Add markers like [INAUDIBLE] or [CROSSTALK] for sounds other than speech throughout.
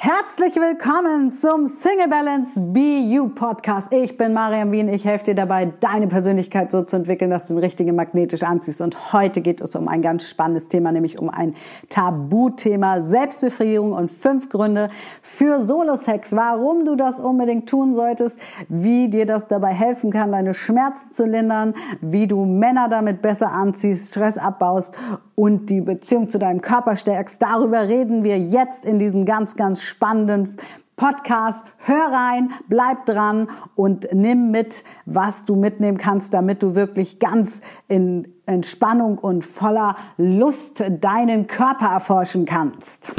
Herzlich willkommen zum Single Balance You Podcast. Ich bin Mariam Wien. Ich helfe dir dabei, deine Persönlichkeit so zu entwickeln, dass du den richtigen magnetisch anziehst. Und heute geht es um ein ganz spannendes Thema, nämlich um ein Tabuthema Selbstbefriedigung und fünf Gründe für Solo-Sex. Warum du das unbedingt tun solltest, wie dir das dabei helfen kann, deine Schmerzen zu lindern, wie du Männer damit besser anziehst, Stress abbaust und die Beziehung zu deinem Körper stärkst. Darüber reden wir jetzt in diesem ganz, ganz spannenden Podcast. Hör rein, bleib dran und nimm mit, was du mitnehmen kannst, damit du wirklich ganz in Entspannung und voller Lust deinen Körper erforschen kannst.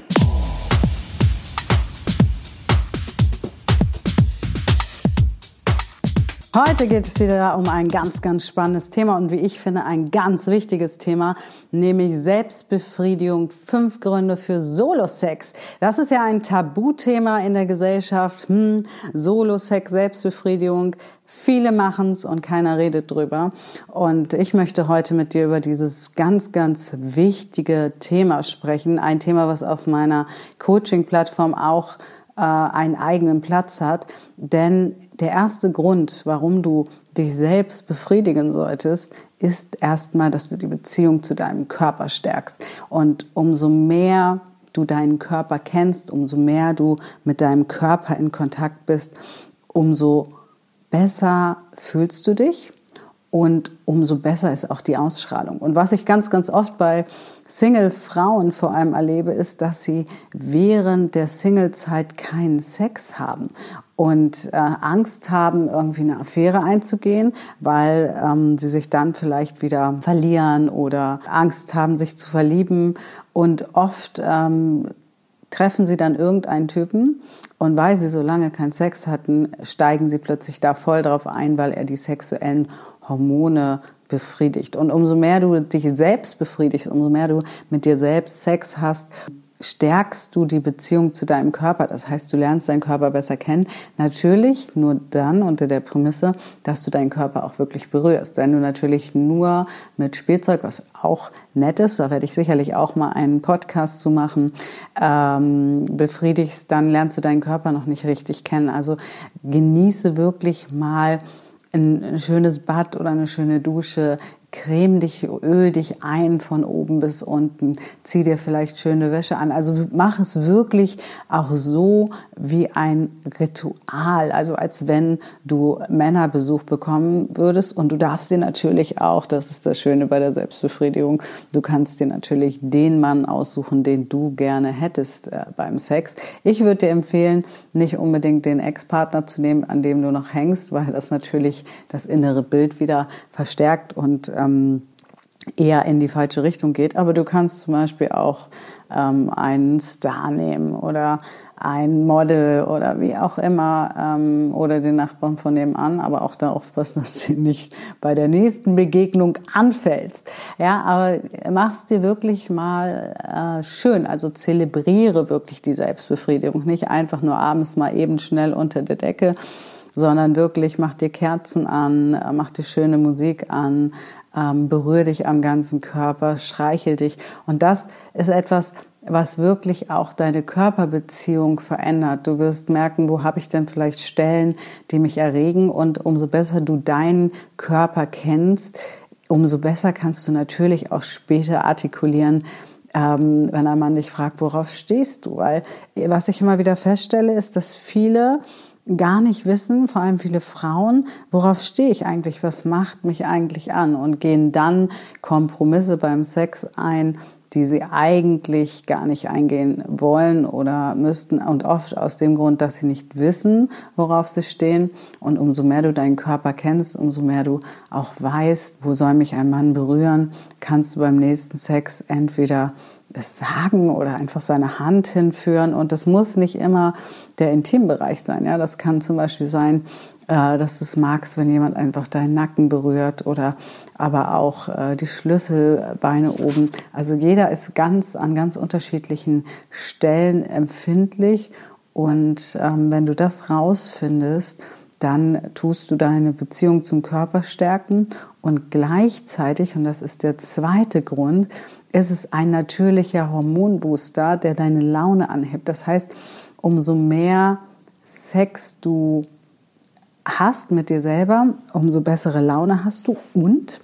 Heute geht es wieder um ein ganz, ganz spannendes Thema und wie ich finde ein ganz wichtiges Thema, nämlich Selbstbefriedigung. Fünf Gründe für Solo-Sex. Das ist ja ein Tabuthema in der Gesellschaft. Hm, Solo-Sex, Selbstbefriedigung. Viele machen es und keiner redet drüber. Und ich möchte heute mit dir über dieses ganz, ganz wichtige Thema sprechen. Ein Thema, was auf meiner Coaching-Plattform auch äh, einen eigenen Platz hat. Denn der erste Grund, warum du dich selbst befriedigen solltest, ist erstmal, dass du die Beziehung zu deinem Körper stärkst. Und umso mehr du deinen Körper kennst, umso mehr du mit deinem Körper in Kontakt bist, umso besser fühlst du dich und umso besser ist auch die Ausstrahlung. Und was ich ganz, ganz oft bei Single-Frauen vor allem erlebe, ist, dass sie während der Single-Zeit keinen Sex haben und äh, Angst haben, irgendwie eine Affäre einzugehen, weil ähm, sie sich dann vielleicht wieder verlieren oder Angst haben, sich zu verlieben. Und oft ähm, treffen sie dann irgendeinen Typen und weil sie so lange keinen Sex hatten, steigen sie plötzlich da voll drauf ein, weil er die sexuellen Hormone befriedigt. Und umso mehr du dich selbst befriedigst, umso mehr du mit dir selbst Sex hast, stärkst du die Beziehung zu deinem Körper. Das heißt, du lernst deinen Körper besser kennen. Natürlich nur dann unter der Prämisse, dass du deinen Körper auch wirklich berührst. Wenn du natürlich nur mit Spielzeug, was auch nett ist, da werde ich sicherlich auch mal einen Podcast zu machen, ähm, befriedigst, dann lernst du deinen Körper noch nicht richtig kennen. Also genieße wirklich mal ein schönes Bad oder eine schöne Dusche, creme dich, öl dich ein von oben bis unten, zieh dir vielleicht schöne Wäsche an. Also mach es wirklich auch so wie ein Ritual, also als wenn du Männerbesuch bekommen würdest. Und du darfst dir natürlich auch, das ist das Schöne bei der Selbstbefriedigung, du kannst dir natürlich den Mann aussuchen, den du gerne hättest äh, beim Sex. Ich würde dir empfehlen, nicht unbedingt den Ex-Partner zu nehmen, an dem du noch hängst, weil das natürlich das innere Bild wieder verstärkt und ähm, eher in die falsche Richtung geht. Aber du kannst zum Beispiel auch ähm, einen Star nehmen oder ein Model oder wie auch immer ähm, oder den Nachbarn von nebenan, aber auch da aufpassen, [LAUGHS] dass du nicht bei der nächsten Begegnung anfällst. Ja, aber mach's dir wirklich mal äh, schön, also zelebriere wirklich die Selbstbefriedigung, nicht einfach nur abends mal eben schnell unter der Decke, sondern wirklich mach dir Kerzen an, äh, mach dir schöne Musik an, ähm, berühre dich am ganzen Körper, streichel dich. Und das ist etwas, was wirklich auch deine Körperbeziehung verändert. Du wirst merken, wo habe ich denn vielleicht Stellen, die mich erregen. Und umso besser du deinen Körper kennst, umso besser kannst du natürlich auch später artikulieren, ähm, wenn ein Mann dich fragt, worauf stehst du? Weil was ich immer wieder feststelle, ist, dass viele gar nicht wissen, vor allem viele Frauen, worauf stehe ich eigentlich, was macht mich eigentlich an? Und gehen dann Kompromisse beim Sex ein, die sie eigentlich gar nicht eingehen wollen oder müssten und oft aus dem Grund, dass sie nicht wissen, worauf sie stehen. Und umso mehr du deinen Körper kennst, umso mehr du auch weißt, wo soll mich ein Mann berühren, kannst du beim nächsten Sex entweder es sagen oder einfach seine Hand hinführen. Und das muss nicht immer der Intimbereich sein. Ja, das kann zum Beispiel sein, dass du es magst, wenn jemand einfach deinen Nacken berührt oder aber auch äh, die Schlüsselbeine oben. Also jeder ist ganz an ganz unterschiedlichen Stellen empfindlich. Und ähm, wenn du das rausfindest, dann tust du deine Beziehung zum Körper stärken und gleichzeitig, und das ist der zweite Grund, ist es ein natürlicher Hormonbooster, der deine Laune anhebt. Das heißt, umso mehr Sex du hast mit dir selber, umso bessere Laune hast du und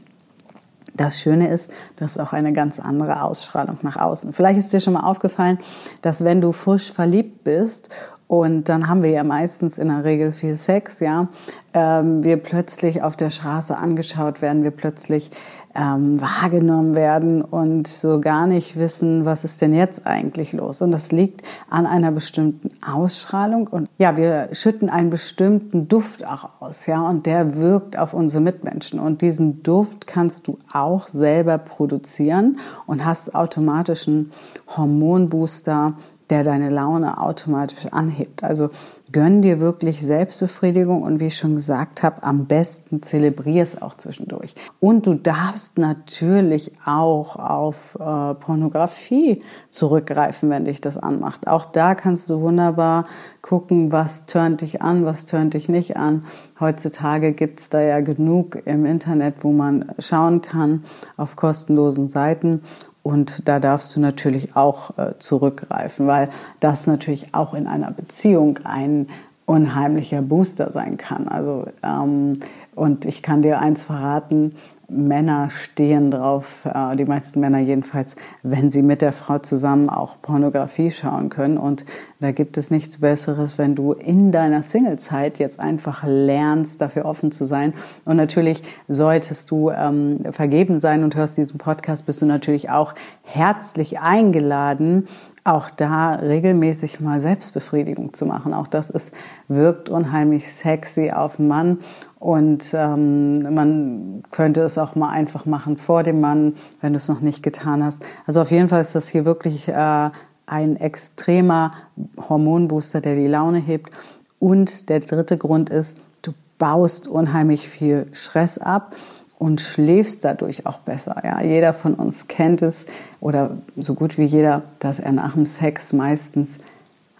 das Schöne ist, du hast auch eine ganz andere Ausstrahlung nach außen. Vielleicht ist dir schon mal aufgefallen, dass wenn du frisch verliebt bist und dann haben wir ja meistens in der Regel viel Sex, ja. Ähm, wir plötzlich auf der Straße angeschaut werden, wir plötzlich ähm, wahrgenommen werden und so gar nicht wissen, was ist denn jetzt eigentlich los. Und das liegt an einer bestimmten Ausstrahlung und ja, wir schütten einen bestimmten Duft auch aus, ja, und der wirkt auf unsere Mitmenschen. Und diesen Duft kannst du auch selber produzieren und hast automatischen Hormonbooster der deine Laune automatisch anhebt. Also gönn dir wirklich Selbstbefriedigung und wie ich schon gesagt habe, am besten zelebrier es auch zwischendurch. Und du darfst natürlich auch auf äh, Pornografie zurückgreifen, wenn dich das anmacht. Auch da kannst du wunderbar gucken, was turnt dich an, was turnt dich nicht an. Heutzutage gibt's da ja genug im Internet, wo man schauen kann auf kostenlosen Seiten und da darfst du natürlich auch äh, zurückgreifen, weil das natürlich auch in einer Beziehung ein unheimlicher Booster sein kann. Also ähm, und ich kann dir eins verraten: Männer stehen drauf, äh, die meisten Männer jedenfalls, wenn sie mit der Frau zusammen auch Pornografie schauen können. Und da gibt es nichts Besseres, wenn du in deiner Singlezeit jetzt einfach lernst, dafür offen zu sein. Und natürlich solltest du ähm, vergeben sein und hörst diesen Podcast, bist du natürlich auch herzlich eingeladen, auch da regelmäßig mal Selbstbefriedigung zu machen. Auch das ist, wirkt unheimlich sexy auf den Mann. Und ähm, man könnte es auch mal einfach machen vor dem Mann, wenn du es noch nicht getan hast. Also auf jeden Fall ist das hier wirklich äh, ein extremer Hormonbooster, der die Laune hebt. Und der dritte Grund ist, du baust unheimlich viel Stress ab und schläfst dadurch auch besser. Ja, jeder von uns kennt es oder so gut wie jeder, dass er nach dem Sex meistens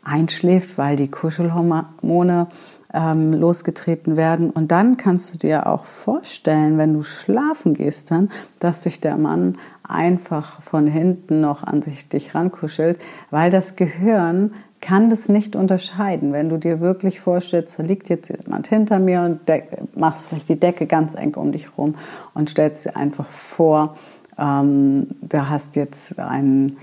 einschläft, weil die Kuschelhormone ähm, losgetreten werden. Und dann kannst du dir auch vorstellen, wenn du schlafen gehst, dann, dass sich der Mann einfach von hinten noch an sich dich rankuschelt, weil das Gehirn kann das nicht unterscheiden. Wenn du dir wirklich vorstellst, da liegt jetzt jemand hinter mir und machst vielleicht die Decke ganz eng um dich rum und stellst dir einfach vor, ähm, du hast jetzt einen,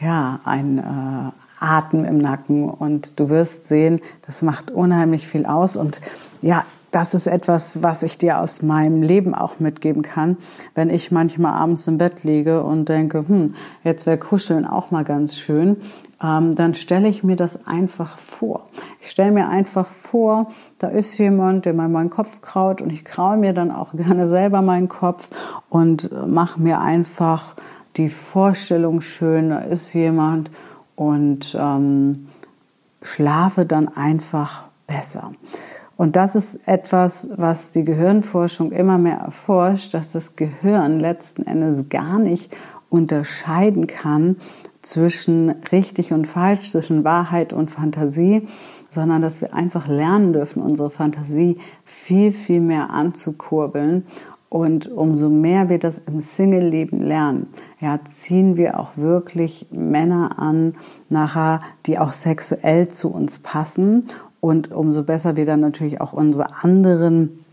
ja, ein äh, Atem im Nacken. Und du wirst sehen, das macht unheimlich viel aus. Und ja, das ist etwas, was ich dir aus meinem Leben auch mitgeben kann, wenn ich manchmal abends im Bett liege und denke, hm, jetzt wäre Kuscheln auch mal ganz schön, ähm, dann stelle ich mir das einfach vor. Ich stelle mir einfach vor, da ist jemand, der mal meinen Kopf kraut und ich kraue mir dann auch [LAUGHS] gerne selber meinen Kopf und mache mir einfach die Vorstellung schön, da ist jemand und ähm, schlafe dann einfach besser. Und das ist etwas, was die Gehirnforschung immer mehr erforscht, dass das Gehirn letzten Endes gar nicht unterscheiden kann zwischen richtig und falsch, zwischen Wahrheit und Fantasie, sondern dass wir einfach lernen dürfen, unsere Fantasie viel, viel mehr anzukurbeln und umso mehr wir das im Single-Leben lernen, ja, ziehen wir auch wirklich Männer an, nachher, die auch sexuell zu uns passen. Und umso besser wir dann natürlich auch unsere anderen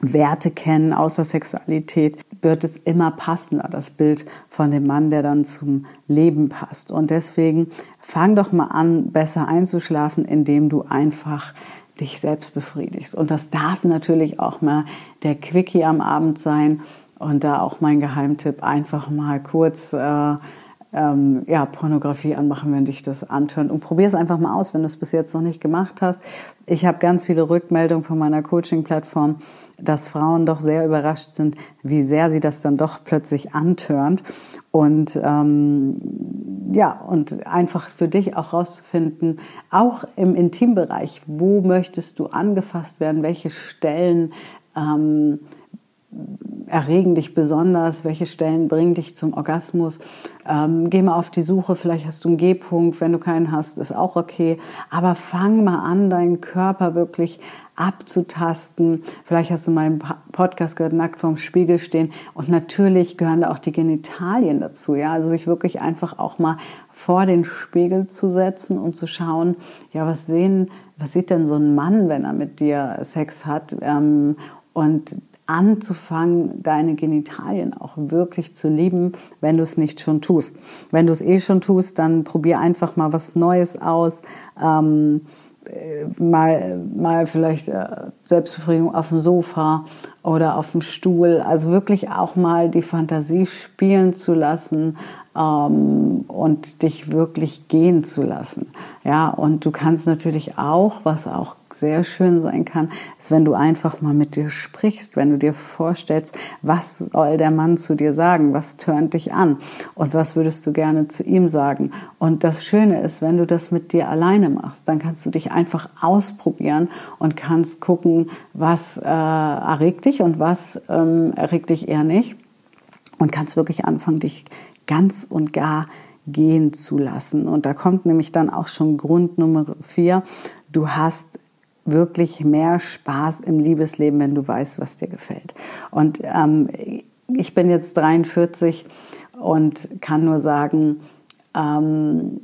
Werte kennen, außer Sexualität, wird es immer passender, das Bild von dem Mann, der dann zum Leben passt. Und deswegen fang doch mal an, besser einzuschlafen, indem du einfach dich selbst befriedigst. Und das darf natürlich auch mal der Quickie am Abend sein. Und da auch mein Geheimtipp, einfach mal kurz äh, ähm, ja, Pornografie anmachen, wenn dich das antört. Und probier es einfach mal aus, wenn du es bis jetzt noch nicht gemacht hast. Ich habe ganz viele Rückmeldungen von meiner Coaching-Plattform, dass Frauen doch sehr überrascht sind, wie sehr sie das dann doch plötzlich antörnt. Und ähm, ja, und einfach für dich auch rauszufinden, auch im Intimbereich, wo möchtest du angefasst werden, welche Stellen ähm, erregen dich besonders, welche Stellen bringen dich zum Orgasmus. Ähm, geh mal auf die Suche, vielleicht hast du einen G-Punkt, wenn du keinen hast, ist auch okay. Aber fang mal an, deinen Körper wirklich abzutasten. Vielleicht hast du meinen Podcast gehört, nackt vorm Spiegel stehen. Und natürlich gehören da auch die Genitalien dazu. Ja, also sich wirklich einfach auch mal vor den Spiegel zu setzen und zu schauen, ja, was sehen, was sieht denn so ein Mann, wenn er mit dir Sex hat? Ähm, und anzufangen, deine Genitalien auch wirklich zu lieben, wenn du es nicht schon tust. Wenn du es eh schon tust, dann probier einfach mal was Neues aus. Ähm, äh, mal, mal vielleicht äh, Selbstbefriedigung auf dem Sofa oder auf dem Stuhl. Also wirklich auch mal die Fantasie spielen zu lassen, ähm, und dich wirklich gehen zu lassen. Ja, und du kannst natürlich auch, was auch sehr schön sein kann, ist, wenn du einfach mal mit dir sprichst, wenn du dir vorstellst, was soll der Mann zu dir sagen, was tönt dich an und was würdest du gerne zu ihm sagen. Und das Schöne ist, wenn du das mit dir alleine machst, dann kannst du dich einfach ausprobieren und kannst gucken, was äh, erregt dich und was ähm, erregt dich eher nicht und kannst wirklich anfangen, dich ganz und gar gehen zu lassen. Und da kommt nämlich dann auch schon Grund Nummer vier. Du hast wirklich mehr Spaß im Liebesleben, wenn du weißt, was dir gefällt. Und ähm, ich bin jetzt 43 und kann nur sagen, ähm,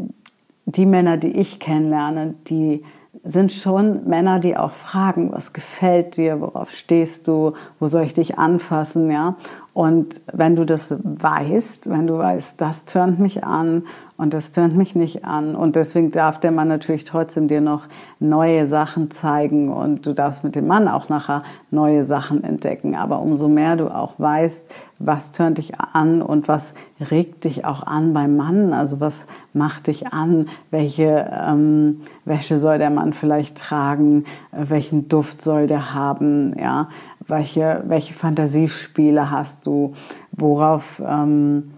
die Männer, die ich kennenlerne, die sind schon Männer, die auch fragen, was gefällt dir, worauf stehst du, wo soll ich dich anfassen, ja? Und wenn du das weißt, wenn du weißt, das tönt mich an und das tönt mich nicht an und deswegen darf der Mann natürlich trotzdem dir noch neue Sachen zeigen und du darfst mit dem Mann auch nachher neue Sachen entdecken. Aber umso mehr du auch weißt, was tönt dich an und was regt dich auch an beim Mann, also was macht dich an, welche ähm, Wäsche soll der Mann vielleicht tragen, welchen Duft soll der haben, ja, welche, welche Fantasiespiele hast du? Worauf ähm,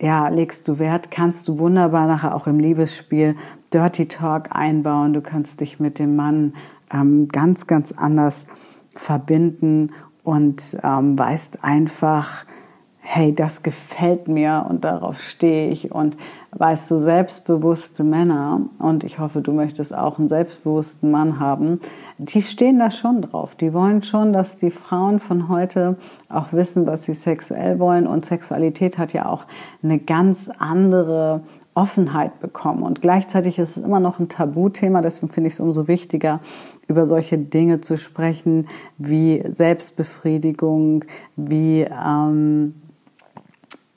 ja, legst du Wert? Kannst du wunderbar nachher auch im Liebesspiel Dirty Talk einbauen. Du kannst dich mit dem Mann ähm, ganz, ganz anders verbinden und ähm, weißt einfach, hey, das gefällt mir und darauf stehe ich und weißt du, selbstbewusste Männer, und ich hoffe, du möchtest auch einen selbstbewussten Mann haben, die stehen da schon drauf. Die wollen schon, dass die Frauen von heute auch wissen, was sie sexuell wollen. Und Sexualität hat ja auch eine ganz andere Offenheit bekommen. Und gleichzeitig ist es immer noch ein Tabuthema, deswegen finde ich es umso wichtiger, über solche Dinge zu sprechen, wie Selbstbefriedigung, wie ähm,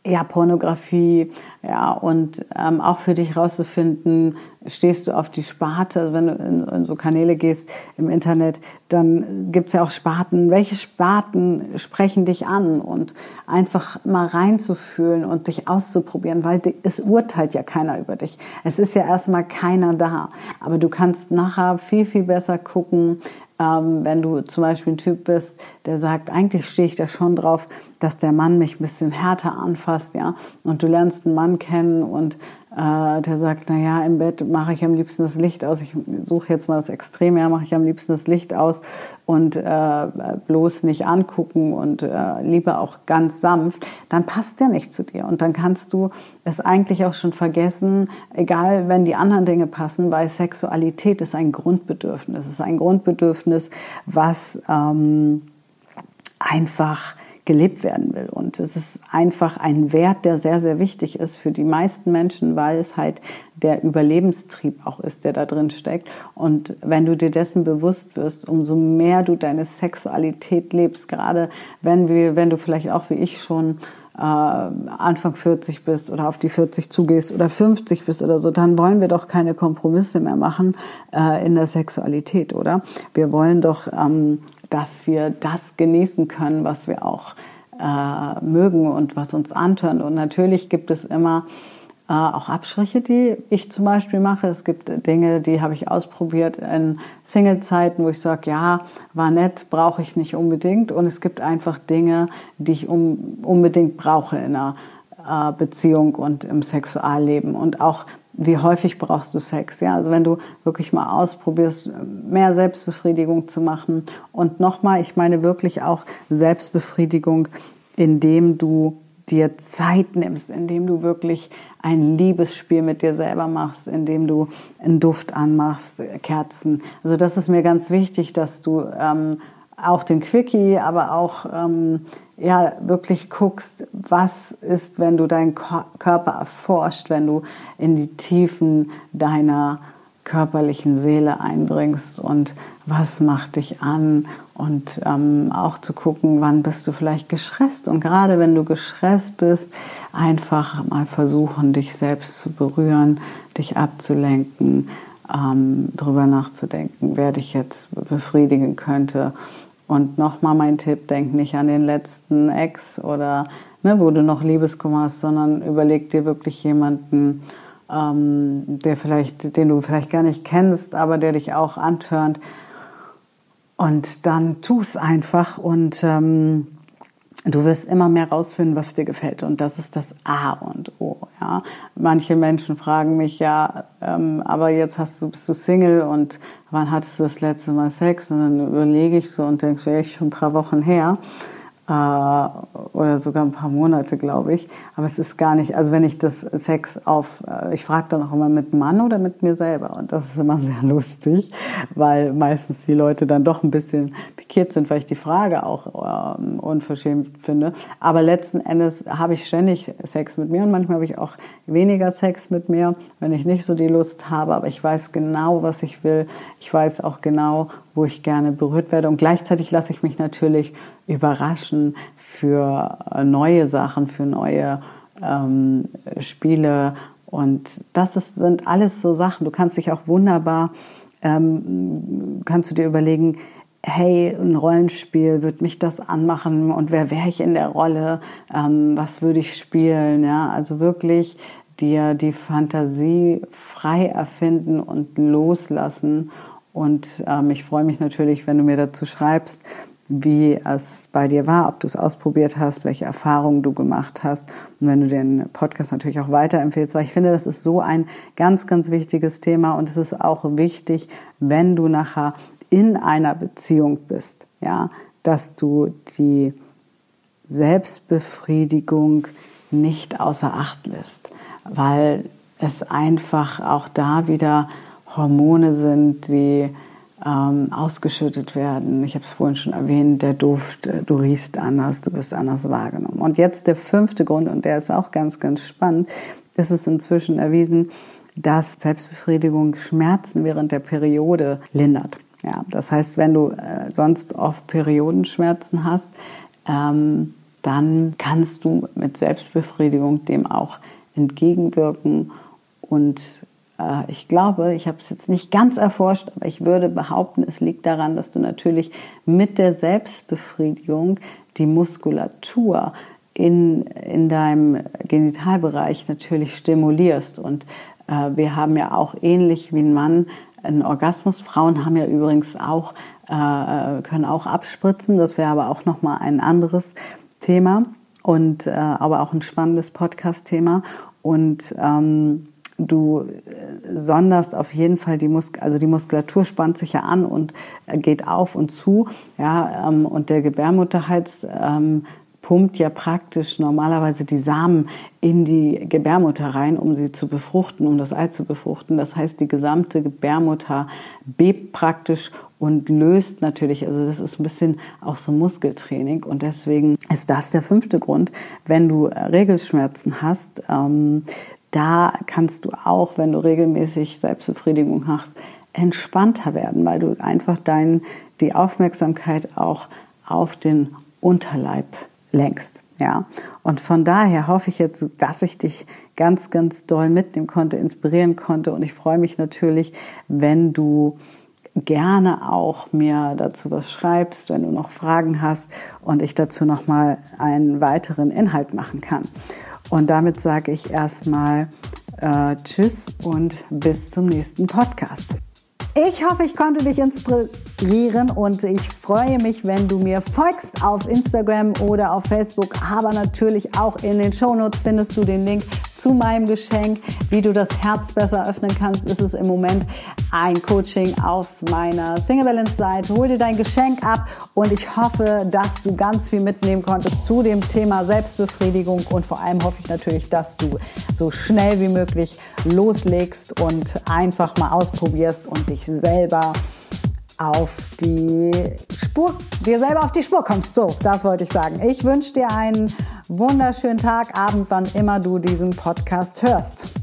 ja, Pornografie, ja, und ähm, auch für dich rauszufinden, stehst du auf die Sparte, also wenn du in, in, so Kanäle gehst im Internet, dann gibt's ja auch Sparten. Welche Sparten sprechen dich an? Und einfach mal reinzufühlen und dich auszuprobieren, weil es urteilt ja keiner über dich. Es ist ja erstmal keiner da. Aber du kannst nachher viel, viel besser gucken, ähm, wenn du zum Beispiel ein Typ bist, der sagt, eigentlich stehe ich da schon drauf, dass der Mann mich ein bisschen härter anfasst, ja, und du lernst einen Mann kennen und äh, der sagt, na ja, im Bett mache ich am liebsten das Licht aus. Ich suche jetzt mal das Extrem, ja, mache ich am liebsten das Licht aus und äh, bloß nicht angucken und äh, lieber auch ganz sanft, dann passt der nicht zu dir. Und dann kannst du es eigentlich auch schon vergessen, egal wenn die anderen Dinge passen, weil Sexualität ist ein Grundbedürfnis. Es ist ein Grundbedürfnis, was ähm, einfach gelebt werden will. Und es ist einfach ein Wert, der sehr, sehr wichtig ist für die meisten Menschen, weil es halt der Überlebenstrieb auch ist, der da drin steckt. Und wenn du dir dessen bewusst wirst, umso mehr du deine Sexualität lebst, gerade wenn wir, wenn du vielleicht auch wie ich schon äh, Anfang 40 bist oder auf die 40 zugehst oder 50 bist oder so, dann wollen wir doch keine Kompromisse mehr machen äh, in der Sexualität, oder? Wir wollen doch ähm, dass wir das genießen können, was wir auch äh, mögen und was uns antört. Und natürlich gibt es immer äh, auch Abstriche, die ich zum Beispiel mache. Es gibt Dinge, die habe ich ausprobiert in Single-Zeiten, wo ich sage, ja, war nett, brauche ich nicht unbedingt. Und es gibt einfach Dinge, die ich um, unbedingt brauche in einer äh, Beziehung und im Sexualleben. Und auch wie häufig brauchst du Sex? Ja, also wenn du wirklich mal ausprobierst, mehr Selbstbefriedigung zu machen und nochmal, ich meine wirklich auch Selbstbefriedigung, indem du dir Zeit nimmst, indem du wirklich ein Liebesspiel mit dir selber machst, indem du einen Duft anmachst, Kerzen. Also das ist mir ganz wichtig, dass du ähm, auch den Quickie, aber auch ähm, ja wirklich guckst, was ist, wenn du deinen Körper erforscht, wenn du in die Tiefen deiner körperlichen Seele eindringst und was macht dich an? Und ähm, auch zu gucken, wann bist du vielleicht gestresst? Und gerade wenn du gestresst bist, einfach mal versuchen, dich selbst zu berühren, dich abzulenken, ähm, darüber nachzudenken, wer dich jetzt befriedigen könnte. Und nochmal mein Tipp, denk nicht an den letzten Ex oder ne, wo du noch Liebeskummer hast, sondern überleg dir wirklich jemanden, ähm, der vielleicht, den du vielleicht gar nicht kennst, aber der dich auch antörnt. Und dann tu es einfach und ähm, du wirst immer mehr rausfinden, was dir gefällt. Und das ist das A und O. Ja. Manche Menschen fragen mich ja, ähm, aber jetzt hast du, bist du Single und wann hattest du das letzte Mal Sex? Und dann überlege ich so und denke so, echt schon ein paar Wochen her äh, oder sogar ein paar Monate, glaube ich. Aber es ist gar nicht, also wenn ich das Sex auf, äh, ich frage dann auch immer mit Mann oder mit mir selber. Und das ist immer [LAUGHS] sehr lustig, weil meistens die Leute dann doch ein bisschen pikiert sind, weil ich die Frage auch ähm, unverschämt finde. Aber letzten Endes habe ich ständig Sex mit mir und manchmal habe ich auch weniger Sex mit mir, wenn ich nicht so die Lust habe. Aber ich weiß genau, was ich will. Ich weiß auch genau, wo ich gerne berührt werde. Und gleichzeitig lasse ich mich natürlich überraschen für neue Sachen, für neue ähm, Spiele. Und das ist, sind alles so Sachen. Du kannst dich auch wunderbar, ähm, kannst du dir überlegen, hey, ein Rollenspiel, wird mich das anmachen und wer wäre ich in der Rolle, ähm, was würde ich spielen, ja, also wirklich dir die Fantasie frei erfinden und loslassen und ähm, ich freue mich natürlich, wenn du mir dazu schreibst, wie es bei dir war, ob du es ausprobiert hast, welche Erfahrungen du gemacht hast. Und wenn du den Podcast natürlich auch weiterempfehlst, weil ich finde, das ist so ein ganz, ganz wichtiges Thema und es ist auch wichtig, wenn du nachher in einer Beziehung bist, ja, dass du die Selbstbefriedigung nicht außer Acht lässt, weil es einfach auch da wieder Hormone sind, die ähm, ausgeschüttet werden. Ich habe es vorhin schon erwähnt, der Duft, äh, du riechst anders, du bist anders wahrgenommen. Und jetzt der fünfte Grund, und der ist auch ganz, ganz spannend, ist inzwischen erwiesen, dass Selbstbefriedigung Schmerzen während der Periode lindert. Ja, das heißt, wenn du äh, sonst oft Periodenschmerzen hast, ähm, dann kannst du mit Selbstbefriedigung dem auch entgegenwirken und ich glaube, ich habe es jetzt nicht ganz erforscht, aber ich würde behaupten, es liegt daran, dass du natürlich mit der Selbstbefriedigung die Muskulatur in, in deinem Genitalbereich natürlich stimulierst. Und äh, wir haben ja auch ähnlich wie ein Mann einen Orgasmus. Frauen haben ja übrigens auch, äh, können auch abspritzen. Das wäre aber auch nochmal ein anderes Thema und äh, aber auch ein spannendes Podcast-Thema. Und ähm, du äh, sonderst auf jeden Fall die Muskulatur, also die Muskulatur spannt sich ja an und äh, geht auf und zu, ja, ähm, und der Gebärmutterhals ähm, pumpt ja praktisch normalerweise die Samen in die Gebärmutter rein, um sie zu befruchten, um das Ei zu befruchten. Das heißt, die gesamte Gebärmutter bebt praktisch und löst natürlich, also das ist ein bisschen auch so Muskeltraining und deswegen ist das der fünfte Grund, wenn du Regelschmerzen hast, ähm, da kannst du auch, wenn du regelmäßig Selbstbefriedigung hast, entspannter werden, weil du einfach dein, die Aufmerksamkeit auch auf den Unterleib lenkst. Ja, und von daher hoffe ich jetzt, dass ich dich ganz, ganz doll mitnehmen konnte, inspirieren konnte. Und ich freue mich natürlich, wenn du gerne auch mir dazu was schreibst, wenn du noch Fragen hast und ich dazu nochmal einen weiteren Inhalt machen kann. Und damit sage ich erstmal äh, Tschüss und bis zum nächsten Podcast. Ich hoffe, ich konnte dich inspirieren und ich freue mich, wenn du mir folgst auf Instagram oder auf Facebook. Aber natürlich auch in den Shownotes findest du den Link zu meinem Geschenk, wie du das Herz besser öffnen kannst, ist es im Moment ein Coaching auf meiner Single Balance Seite. Hol dir dein Geschenk ab und ich hoffe, dass du ganz viel mitnehmen konntest zu dem Thema Selbstbefriedigung und vor allem hoffe ich natürlich, dass du so schnell wie möglich loslegst und einfach mal ausprobierst und dich selber auf die Spur, dir selber auf die Spur kommst. So, das wollte ich sagen. Ich wünsche dir einen wunderschönen Tag, Abend, wann immer du diesen Podcast hörst.